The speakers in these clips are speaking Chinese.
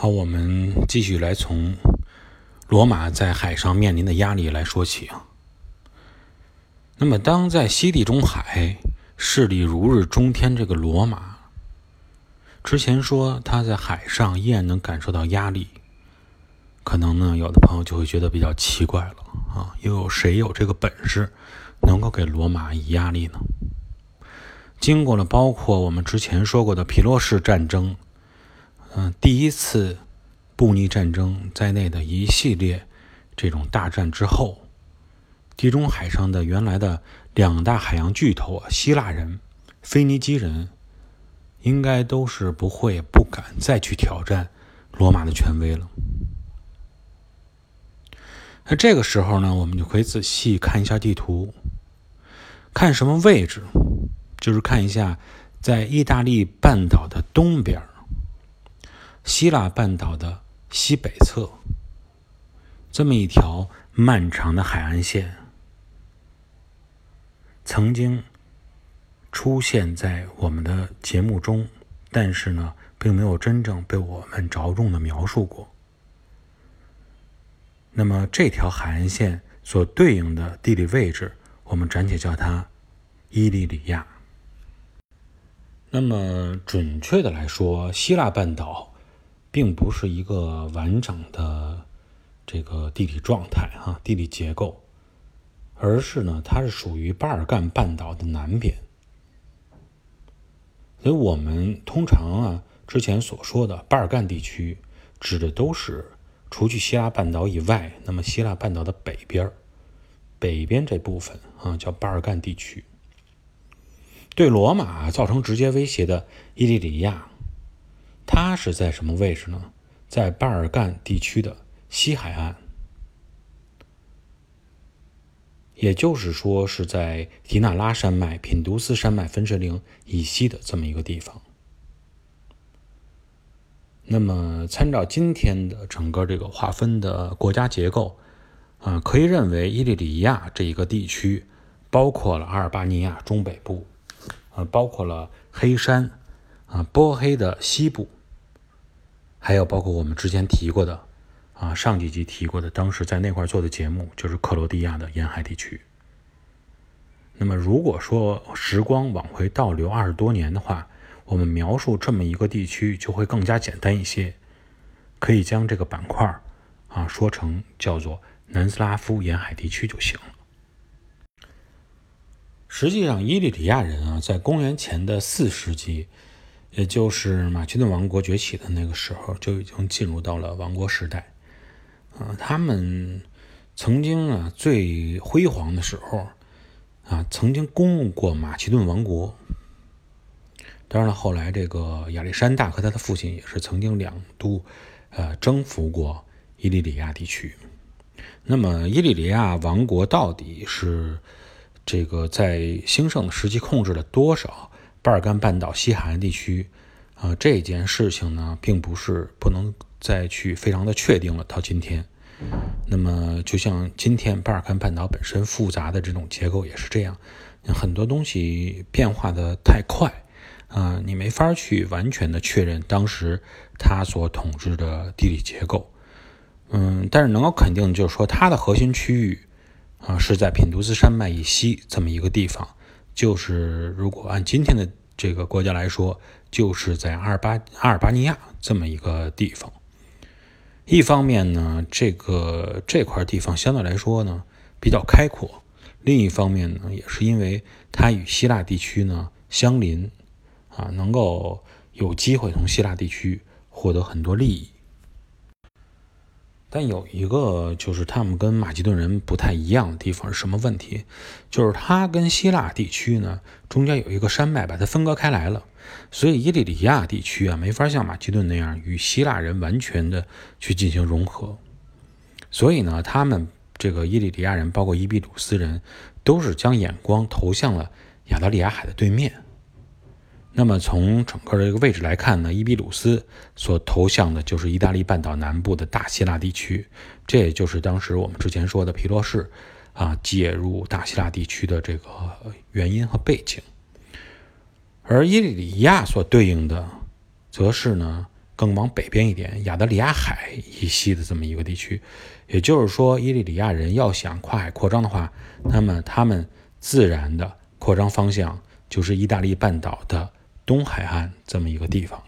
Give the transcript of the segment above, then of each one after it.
好，我们继续来从罗马在海上面临的压力来说起啊。那么，当在西地中海势力如日中天，这个罗马之前说他在海上依然能感受到压力，可能呢，有的朋友就会觉得比较奇怪了啊，又有谁有这个本事能够给罗马以压力呢？经过了包括我们之前说过的皮洛士战争。嗯，第一次布匿战争在内的一系列这种大战之后，地中海上的原来的两大海洋巨头啊，希腊人、腓尼基人，应该都是不会不敢再去挑战罗马的权威了。那这个时候呢，我们就可以仔细看一下地图，看什么位置，就是看一下在意大利半岛的东边希腊半岛的西北侧，这么一条漫长的海岸线，曾经出现在我们的节目中，但是呢，并没有真正被我们着重的描述过。那么，这条海岸线所对应的地理位置，我们暂且叫它伊利里亚。那么，准确的来说，希腊半岛。并不是一个完整的这个地理状态哈，地理结构，而是呢，它是属于巴尔干半岛的南边。所以我们通常啊，之前所说的巴尔干地区，指的都是除去希腊半岛以外，那么希腊半岛的北边北边这部分啊，叫巴尔干地区。对罗马造成直接威胁的伊利里亚。它是在什么位置呢？在巴尔干地区的西海岸，也就是说是在迪纳拉山脉、品都斯山脉分水岭以西的这么一个地方。那么，参照今天的整个这个划分的国家结构，啊，可以认为伊利里亚这一个地区包括了阿尔巴尼亚中北部，啊，包括了黑山，啊，波黑的西部。还有包括我们之前提过的，啊，上几集提过的，当时在那块做的节目就是克罗地亚的沿海地区。那么，如果说时光往回倒流二十多年的话，我们描述这么一个地区就会更加简单一些，可以将这个板块啊说成叫做南斯拉夫沿海地区就行了。实际上，伊利里亚人啊，在公元前的四世纪。也就是马其顿王国崛起的那个时候，就已经进入到了王国时代。啊，他们曾经啊最辉煌的时候，啊曾经攻入过马其顿王国。当然了，后来这个亚历山大和他的父亲也是曾经两度呃征服过伊利里亚地区。那么，伊利里亚王国到底是这个在兴盛的时期控制了多少？巴尔干半岛西海岸地区，啊，这件事情呢，并不是不能再去非常的确定了。到今天，那么就像今天巴尔干半岛本身复杂的这种结构也是这样，很多东西变化的太快，啊，你没法去完全的确认当时它所统治的地理结构。嗯，但是能够肯定就是说，它的核心区域啊是在品都斯山脉以西这么一个地方。就是如果按今天的这个国家来说，就是在阿尔巴阿尔巴尼亚这么一个地方。一方面呢，这个这块地方相对来说呢比较开阔；另一方面呢，也是因为它与希腊地区呢相邻，啊，能够有机会从希腊地区获得很多利益。但有一个就是他们跟马其顿人不太一样的地方是什么问题？就是它跟希腊地区呢中间有一个山脉把它分割开来了，所以伊利里亚地区啊没法像马其顿那样与希腊人完全的去进行融合。所以呢，他们这个伊利里亚人，包括伊比鲁斯人，都是将眼光投向了亚得里亚海的对面。那么从整个的这个位置来看呢，伊比鲁斯所投向的就是意大利半岛南部的大希腊地区，这也就是当时我们之前说的皮洛士啊介入大希腊地区的这个原因和背景。而伊利里亚所对应的，则是呢更往北边一点，亚得里亚海以西的这么一个地区。也就是说，伊利里亚人要想跨海扩张的话，那么他们自然的扩张方向就是意大利半岛的东海岸这么一个地方。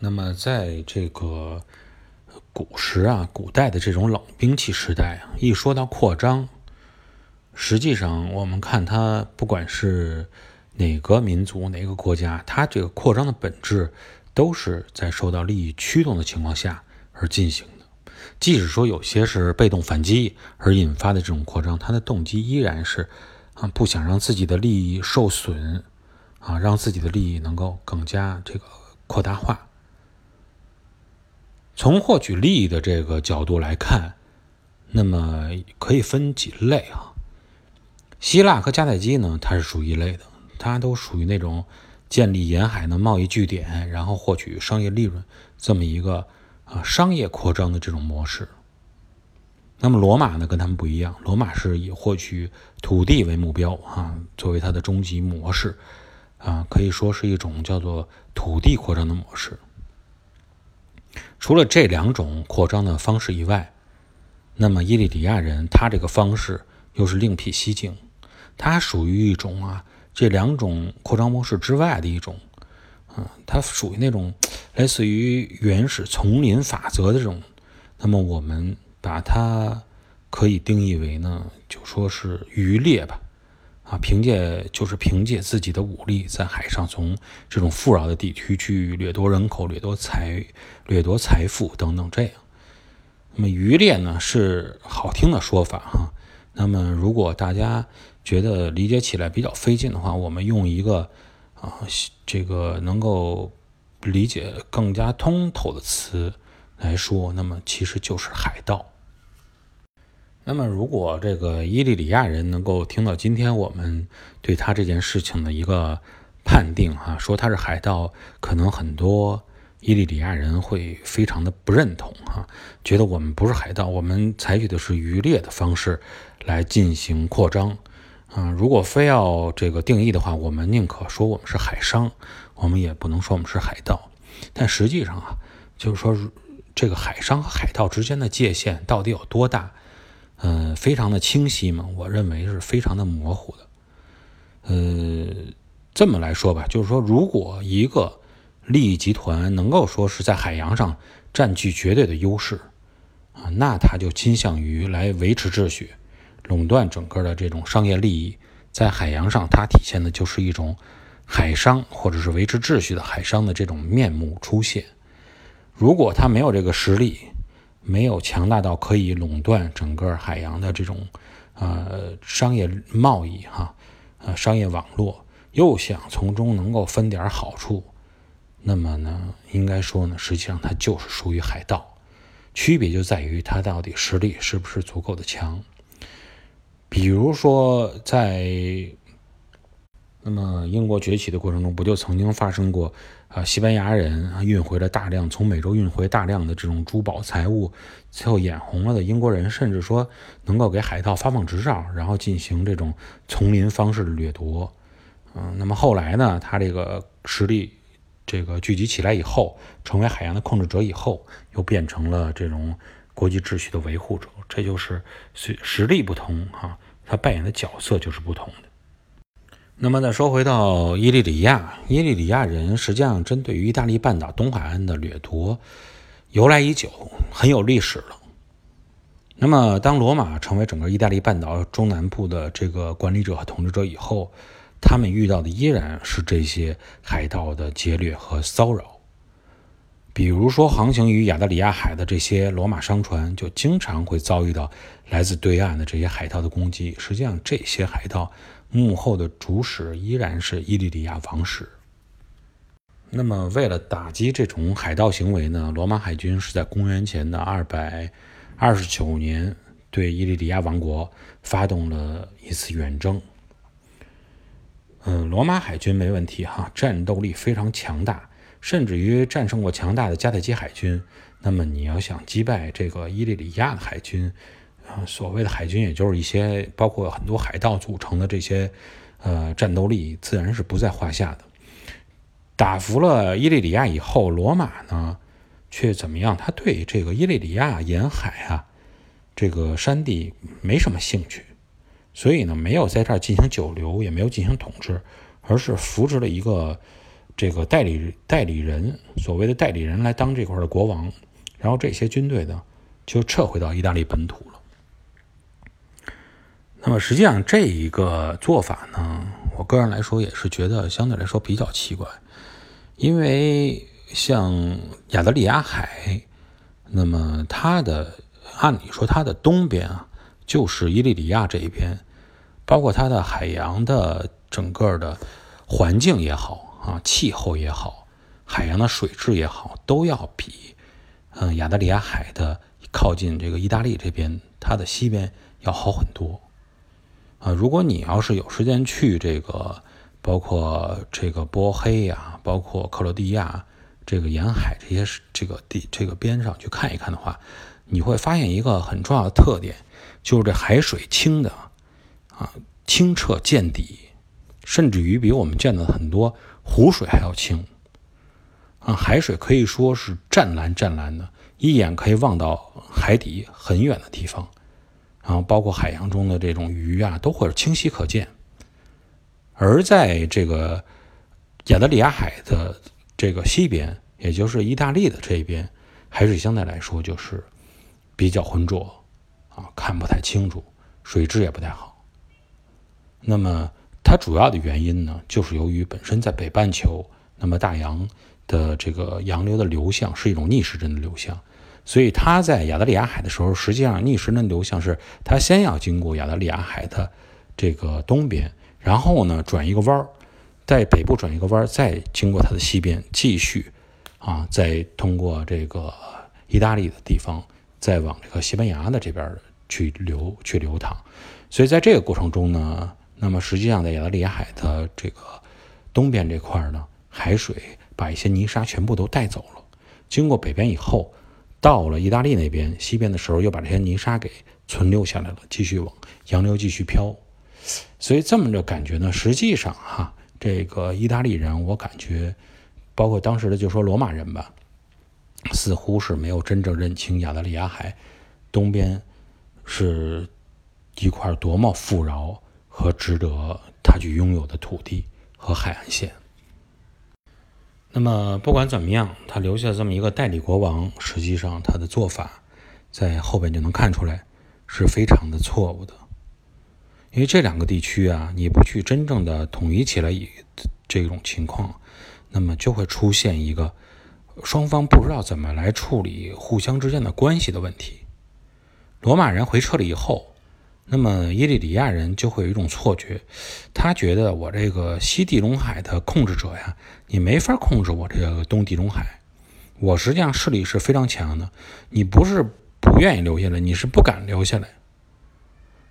那么，在这个古时啊，古代的这种冷兵器时代啊，一说到扩张，实际上我们看它，不管是哪个民族、哪个国家，它这个扩张的本质，都是在受到利益驱动的情况下而进行的。即使说有些是被动反击而引发的这种扩张，它的动机依然是啊，不想让自己的利益受损，啊，让自己的利益能够更加这个扩大化。从获取利益的这个角度来看，那么可以分几类啊。希腊和迦太基呢，它是属于一类的，它都属于那种建立沿海的贸易据点，然后获取商业利润这么一个。啊，商业扩张的这种模式。那么罗马呢，跟他们不一样，罗马是以获取土地为目标啊，作为它的终极模式啊，可以说是一种叫做土地扩张的模式。除了这两种扩张的方式以外，那么伊利里亚人他这个方式又是另辟蹊径，它属于一种啊这两种扩张模式之外的一种。啊，它属于那种类似于原始丛林法则的这种，那么我们把它可以定义为呢，就说是渔猎吧，啊，凭借就是凭借自己的武力，在海上从这种富饶的地区去掠夺人口、掠夺财、掠夺财富等等这样。那么渔猎呢是好听的说法哈，那么如果大家觉得理解起来比较费劲的话，我们用一个。啊，这个能够理解更加通透的词来说，那么其实就是海盗。那么，如果这个伊利里亚人能够听到今天我们对他这件事情的一个判定，哈，说他是海盗，可能很多伊利里亚人会非常的不认同，哈，觉得我们不是海盗，我们采取的是渔猎的方式来进行扩张。啊，如果非要这个定义的话，我们宁可说我们是海商，我们也不能说我们是海盗。但实际上啊，就是说这个海商和海盗之间的界限到底有多大？嗯，非常的清晰吗？我认为是非常的模糊的。呃，这么来说吧，就是说，如果一个利益集团能够说是在海洋上占据绝对的优势啊，那他就倾向于来维持秩序。垄断整个的这种商业利益，在海洋上，它体现的就是一种海商或者是维持秩序的海商的这种面目出现。如果他没有这个实力，没有强大到可以垄断整个海洋的这种呃商业贸易哈呃商业网络，又想从中能够分点好处，那么呢，应该说呢，实际上它就是属于海盗。区别就在于它到底实力是不是足够的强。比如说，在那么英国崛起的过程中，不就曾经发生过啊？西班牙人运回了大量从美洲运回大量的这种珠宝财物，最后眼红了的英国人，甚至说能够给海盗发放执照，然后进行这种丛林方式的掠夺。嗯，那么后来呢，他这个实力这个聚集起来以后，成为海洋的控制者以后，又变成了这种国际秩序的维护者。这就是实实力不同哈。他扮演的角色就是不同的。那么再说回到伊利里亚，伊利里亚人实际上针对于意大利半岛东海岸的掠夺由来已久，很有历史了。那么当罗马成为整个意大利半岛中南部的这个管理者和统治者以后，他们遇到的依然是这些海盗的劫掠和骚扰。比如说，航行于亚得里亚海的这些罗马商船，就经常会遭遇到来自对岸的这些海盗的攻击。实际上，这些海盗幕后的主使依然是伊利里亚王室。那么，为了打击这种海盗行为呢，罗马海军是在公元前的二百二十九年对伊利里亚王国发动了一次远征。嗯，罗马海军没问题哈，战斗力非常强大。甚至于战胜过强大的迦太基海军，那么你要想击败这个伊利里亚的海军，啊，所谓的海军也就是一些包括很多海盗组成的这些，呃，战斗力自然是不在话下的。打服了伊利里亚以后，罗马呢却怎么样？他对这个伊利里亚沿海啊，这个山地没什么兴趣，所以呢，没有在这儿进行久留，也没有进行统治，而是扶植了一个这个代理代理人，所谓的代理人来当这块的国王，然后这些军队呢就撤回到意大利本土了。那么实际上这一个做法呢，我个人来说也是觉得相对来说比较奇怪。因为像亚得里亚海，那么它的按理说它的东边啊，就是伊利里亚这一边，包括它的海洋的整个的环境也好啊，气候也好，海洋的水质也好，都要比嗯亚得里亚海的靠近这个意大利这边它的西边要好很多啊。如果你要是有时间去这个。包括这个波黑呀，包括克罗地亚这个沿海这些这个地这个边上去看一看的话，你会发现一个很重要的特点，就是这海水清的啊清澈见底，甚至于比我们见的很多湖水还要清啊。海水可以说是湛蓝湛蓝的，一眼可以望到海底很远的地方，然后包括海洋中的这种鱼啊，都会清晰可见。而在这个亚得里亚海的这个西边，也就是意大利的这一边，海水相对来说就是比较浑浊啊，看不太清楚，水质也不太好。那么它主要的原因呢，就是由于本身在北半球，那么大洋的这个洋流的流向是一种逆时针的流向，所以它在亚得里亚海的时候，实际上逆时针流向是它先要经过亚得里亚海的这个东边。然后呢，转一个弯儿，在北部转一个弯儿，再经过它的西边，继续啊，再通过这个意大利的地方，再往这个西班牙的这边去流去流淌。所以在这个过程中呢，那么实际上在亚得里亚海的这个东边这块呢，海水把一些泥沙全部都带走了。经过北边以后，到了意大利那边西边的时候，又把这些泥沙给存留下来了，继续往洋流继续飘。所以这么着感觉呢，实际上哈，这个意大利人，我感觉，包括当时的就说罗马人吧，似乎是没有真正认清亚得里亚海东边是一块多么富饶和值得他去拥有的土地和海岸线。那么不管怎么样，他留下这么一个代理国王，实际上他的做法在后边就能看出来是非常的错误的。因为这两个地区啊，你不去真正的统一起来，以这种情况，那么就会出现一个双方不知道怎么来处理互相之间的关系的问题。罗马人回撤了以后，那么伊利里亚人就会有一种错觉，他觉得我这个西地中海的控制者呀，你没法控制我这个东地中海，我实际上势力是非常强的，你不是不愿意留下来，你是不敢留下来。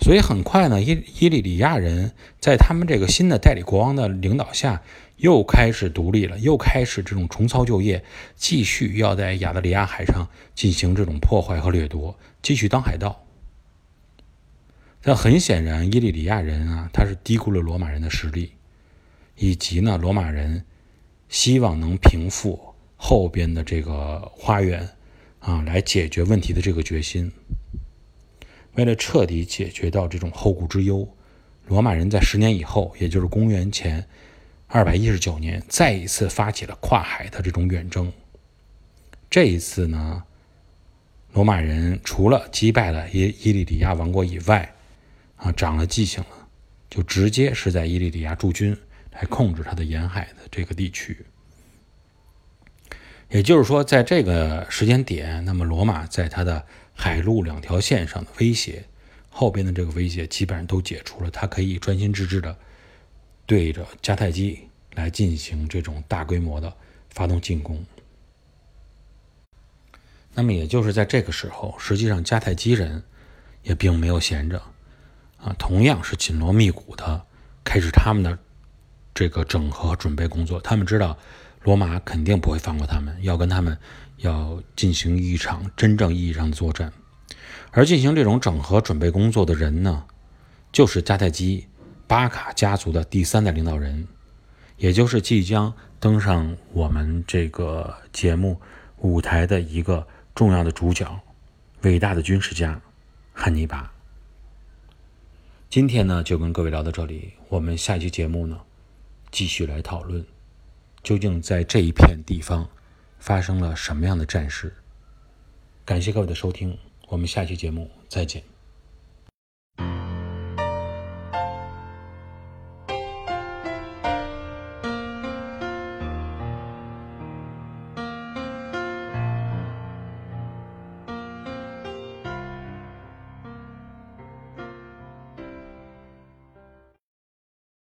所以很快呢，伊伊利里亚人在他们这个新的代理国王的领导下，又开始独立了，又开始这种重操旧业，继续要在亚得里亚海上进行这种破坏和掠夺，继续当海盗。但很显然，伊利里亚人啊，他是低估了罗马人的实力，以及呢，罗马人希望能平复后边的这个花园啊，来解决问题的这个决心。为了彻底解决到这种后顾之忧，罗马人在十年以后，也就是公元前二百一十九年，再一次发起了跨海的这种远征。这一次呢，罗马人除了击败了伊伊利里亚王国以外，啊，长了记性了，就直接是在伊利里亚驻军，来控制它的沿海的这个地区。也就是说，在这个时间点，那么罗马在它的海陆两条线上的威胁，后边的这个威胁基本上都解除了，他可以专心致志的对着迦太基来进行这种大规模的发动进攻。那么也就是在这个时候，实际上迦太基人也并没有闲着，啊，同样是紧锣密鼓的开始他们的这个整合准备工作。他们知道罗马肯定不会放过他们，要跟他们。要进行一场真正意义上的作战，而进行这种整合准备工作的人呢，就是迦太基巴卡家族的第三代领导人，也就是即将登上我们这个节目舞台的一个重要的主角，伟大的军事家汉尼拔。今天呢，就跟各位聊到这里，我们下期节目呢，继续来讨论，究竟在这一片地方发生了什么样的战事。感谢各位的收听，我们下期节目再见。